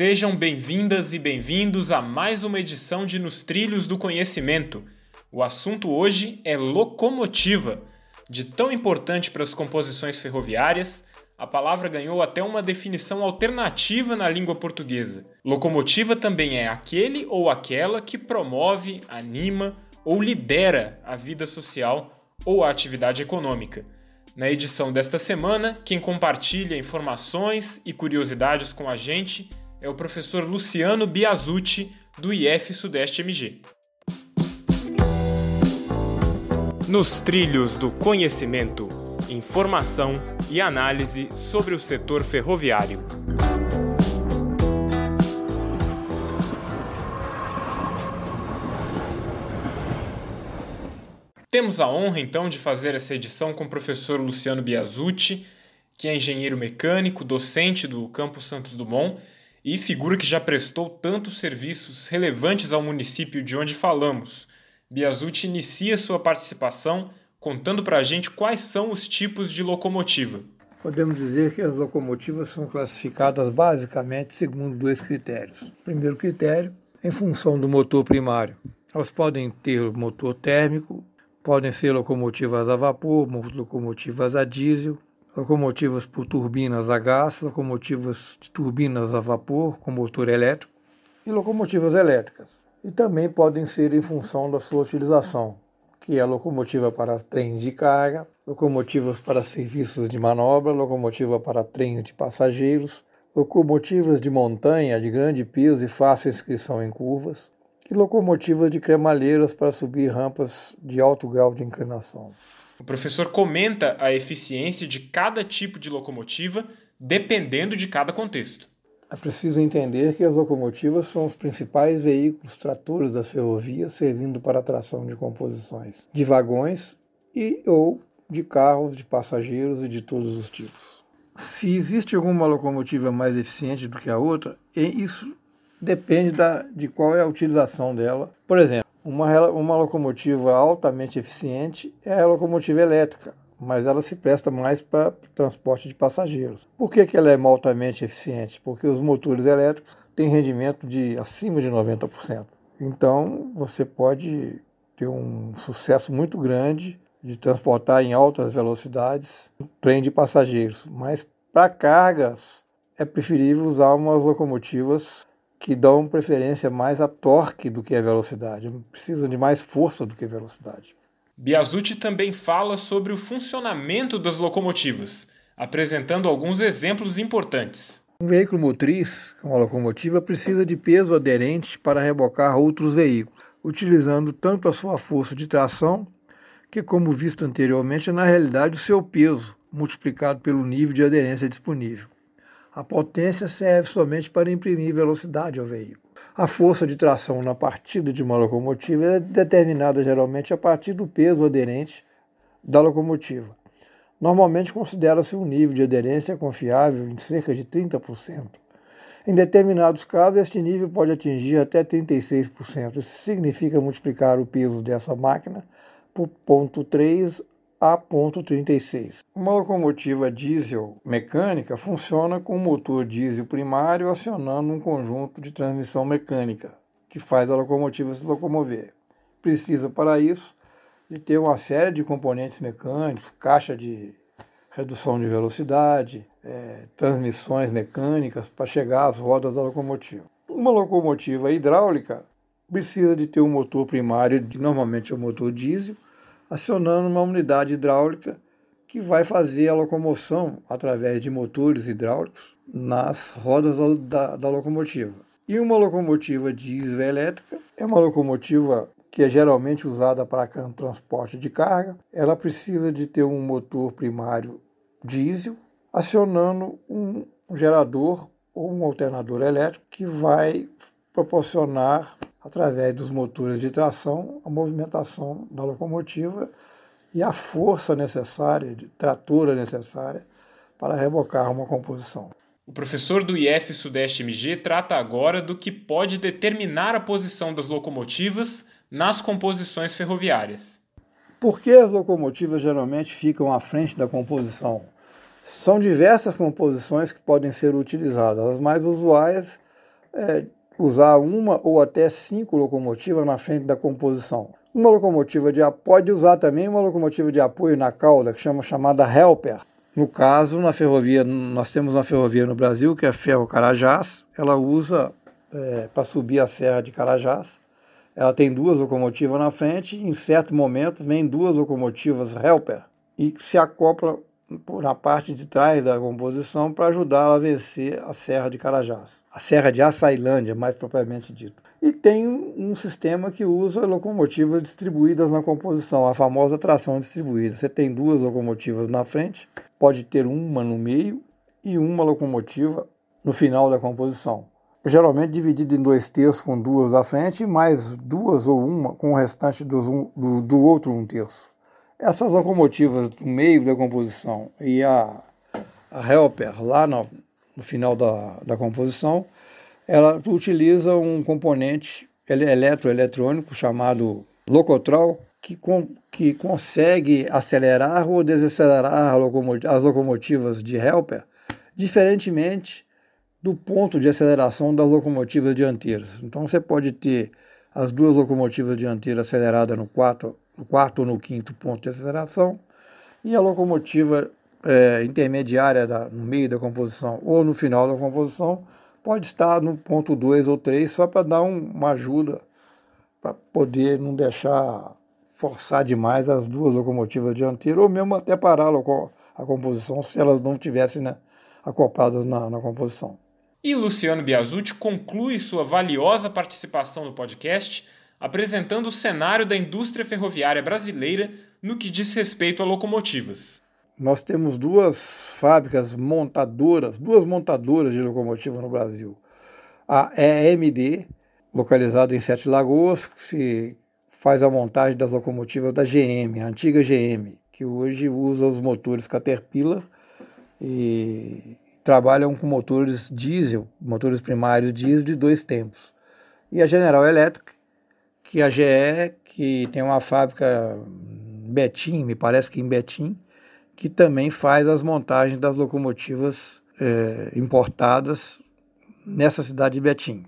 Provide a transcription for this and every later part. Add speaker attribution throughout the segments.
Speaker 1: Sejam bem-vindas e bem-vindos a mais uma edição de Nos Trilhos do Conhecimento. O assunto hoje é locomotiva. De tão importante para as composições ferroviárias, a palavra ganhou até uma definição alternativa na língua portuguesa. Locomotiva também é aquele ou aquela que promove, anima ou lidera a vida social ou a atividade econômica. Na edição desta semana, quem compartilha informações e curiosidades com a gente é o professor Luciano Biasucci, do IF Sudeste MG. Nos trilhos do conhecimento, informação e análise sobre o setor ferroviário. Temos a honra então de fazer essa edição com o professor Luciano Biasucci, que é engenheiro mecânico, docente do Campus Santos Dumont e figura que já prestou tantos serviços relevantes ao município de onde falamos. Biasucci inicia sua participação contando para a gente quais são os tipos de locomotiva.
Speaker 2: Podemos dizer que as locomotivas são classificadas basicamente segundo dois critérios. primeiro critério, em função do motor primário. Elas podem ter motor térmico, podem ser locomotivas a vapor, locomotivas a diesel, locomotivas por turbinas a gás, locomotivas de turbinas a vapor com motor elétrico e locomotivas elétricas. E também podem ser em função da sua utilização, que é locomotiva para trens de carga, locomotivas para serviços de manobra, locomotiva para trens de passageiros, locomotivas de montanha de grande peso e fácil inscrição em curvas, e locomotivas de cremalheiras para subir rampas de alto grau de inclinação.
Speaker 1: O professor comenta a eficiência de cada tipo de locomotiva dependendo de cada contexto.
Speaker 2: É preciso entender que as locomotivas são os principais veículos tratores das ferrovias, servindo para a tração de composições de vagões e ou de carros de passageiros e de todos os tipos. Se existe alguma locomotiva mais eficiente do que a outra, isso depende da, de qual é a utilização dela. Por exemplo, uma, uma locomotiva altamente eficiente é a locomotiva elétrica, mas ela se presta mais para transporte de passageiros. Por que, que ela é altamente eficiente? Porque os motores elétricos têm rendimento de acima de 90%. Então você pode ter um sucesso muito grande de transportar em altas velocidades um trem de passageiros, mas para cargas é preferível usar umas locomotivas que dão preferência mais a torque do que a velocidade, precisam de mais força do que velocidade.
Speaker 1: Biasucci também fala sobre o funcionamento das locomotivas, apresentando alguns exemplos importantes.
Speaker 2: Um veículo motriz, uma locomotiva, precisa de peso aderente para rebocar outros veículos, utilizando tanto a sua força de tração, que, como visto anteriormente, é na realidade o seu peso, multiplicado pelo nível de aderência disponível. A potência serve somente para imprimir velocidade ao veículo. A força de tração na partida de uma locomotiva é determinada geralmente a partir do peso aderente da locomotiva. Normalmente considera-se um nível de aderência confiável em cerca de 30%. Em determinados casos, este nível pode atingir até 36%. Isso significa multiplicar o peso dessa máquina por 0,3 a ponto 36. Uma locomotiva diesel mecânica funciona com um motor diesel primário acionando um conjunto de transmissão mecânica que faz a locomotiva se locomover. Precisa para isso de ter uma série de componentes mecânicos, caixa de redução de velocidade, é, transmissões mecânicas para chegar às rodas da locomotiva. Uma locomotiva hidráulica precisa de ter um motor primário, que normalmente é o motor diesel, acionando uma unidade hidráulica que vai fazer a locomoção através de motores hidráulicos nas rodas da, da locomotiva. E uma locomotiva diesel elétrica é uma locomotiva que é geralmente usada para transporte de carga. Ela precisa de ter um motor primário diesel acionando um gerador ou um alternador elétrico que vai proporcionar através dos motores de tração, a movimentação da locomotiva e a força necessária, de tratura necessária para rebocar uma composição.
Speaker 1: O professor do IF Sudeste MG trata agora do que pode determinar a posição das locomotivas nas composições ferroviárias.
Speaker 2: Por que as locomotivas geralmente ficam à frente da composição? São diversas composições que podem ser utilizadas. As mais usuais é usar uma ou até cinco locomotivas na frente da composição. Uma locomotiva de pode usar também uma locomotiva de apoio na cauda, que chama chamada helper. No caso, na ferrovia, nós temos uma ferrovia no Brasil que é a Ferro Carajás. Ela usa é, para subir a Serra de Carajás. Ela tem duas locomotivas na frente. E em certo momento, vem duas locomotivas helper e se acopla na parte de trás da composição para ajudá-la a vencer a Serra de Carajás, a Serra de Açailândia, mais propriamente dito. E tem um sistema que usa locomotivas distribuídas na composição, a famosa tração distribuída. Você tem duas locomotivas na frente, pode ter uma no meio e uma locomotiva no final da composição. Geralmente dividido em dois terços com duas à frente e mais duas ou uma com o restante dos um, do, do outro um terço. Essas locomotivas do meio da composição e a, a helper lá no, no final da, da composição, ela utiliza um componente eletroeletrônico chamado locotrol, que, com, que consegue acelerar ou desacelerar as locomotivas de helper, diferentemente do ponto de aceleração das locomotivas dianteiras. Então você pode ter as duas locomotivas dianteiras aceleradas no 4 no quarto ou no quinto ponto de aceleração, e a locomotiva é, intermediária da, no meio da composição ou no final da composição pode estar no ponto 2 ou 3 só para dar um, uma ajuda para poder não deixar forçar demais as duas locomotivas dianteiras ou mesmo até parar a, a composição se elas não estivessem né, acopladas na, na composição.
Speaker 1: E Luciano Biasucci conclui sua valiosa participação no podcast apresentando o cenário da indústria ferroviária brasileira no que diz respeito a locomotivas.
Speaker 2: Nós temos duas fábricas montadoras, duas montadoras de locomotiva no Brasil. A EMD, localizada em Sete Lagoas, que se faz a montagem das locomotivas da GM, a antiga GM, que hoje usa os motores Caterpillar e trabalham com motores diesel, motores primários diesel de dois tempos. E a General Electric, que a GE, que tem uma fábrica Betim, me parece que em Betim, que também faz as montagens das locomotivas é, importadas nessa cidade de Betim.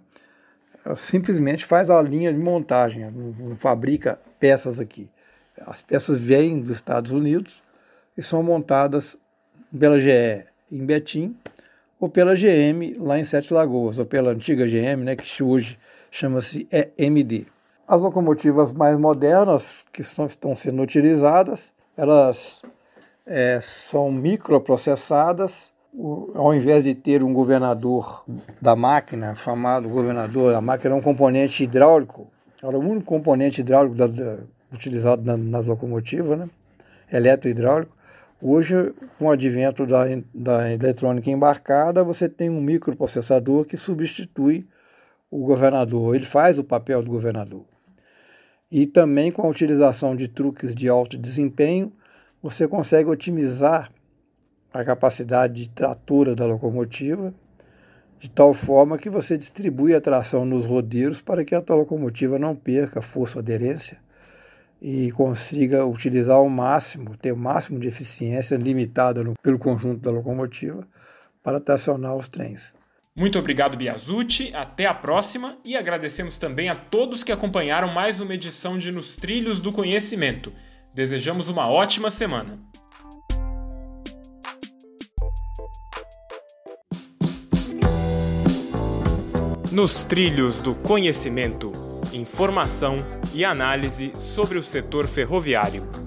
Speaker 2: Simplesmente faz a linha de montagem, não fabrica peças aqui. As peças vêm dos Estados Unidos e são montadas pela GE em Betim ou pela GM lá em Sete Lagoas, ou pela antiga GM, né, que hoje chama-se EMD. As locomotivas mais modernas que estão, sendo utilizadas, elas é, são microprocessadas. Ao invés de ter um governador da máquina, chamado governador da máquina, é um componente hidráulico. Era o único componente hidráulico da, da, utilizado na, nas locomotivas, né? eletrohidráulico. Hoje, com o advento da, da eletrônica embarcada, você tem um microprocessador que substitui o governador, ele faz o papel do governador. E também com a utilização de truques de alto desempenho, você consegue otimizar a capacidade de tratura da locomotiva, de tal forma que você distribui a tração nos rodeiros para que a tua locomotiva não perca força aderência e consiga utilizar ao máximo, ter o máximo de eficiência limitada no, pelo conjunto da locomotiva para tracionar os trens.
Speaker 1: Muito obrigado, Biasucci. Até a próxima e agradecemos também a todos que acompanharam mais uma edição de Nos Trilhos do Conhecimento. Desejamos uma ótima semana. Nos Trilhos do Conhecimento informação e análise sobre o setor ferroviário.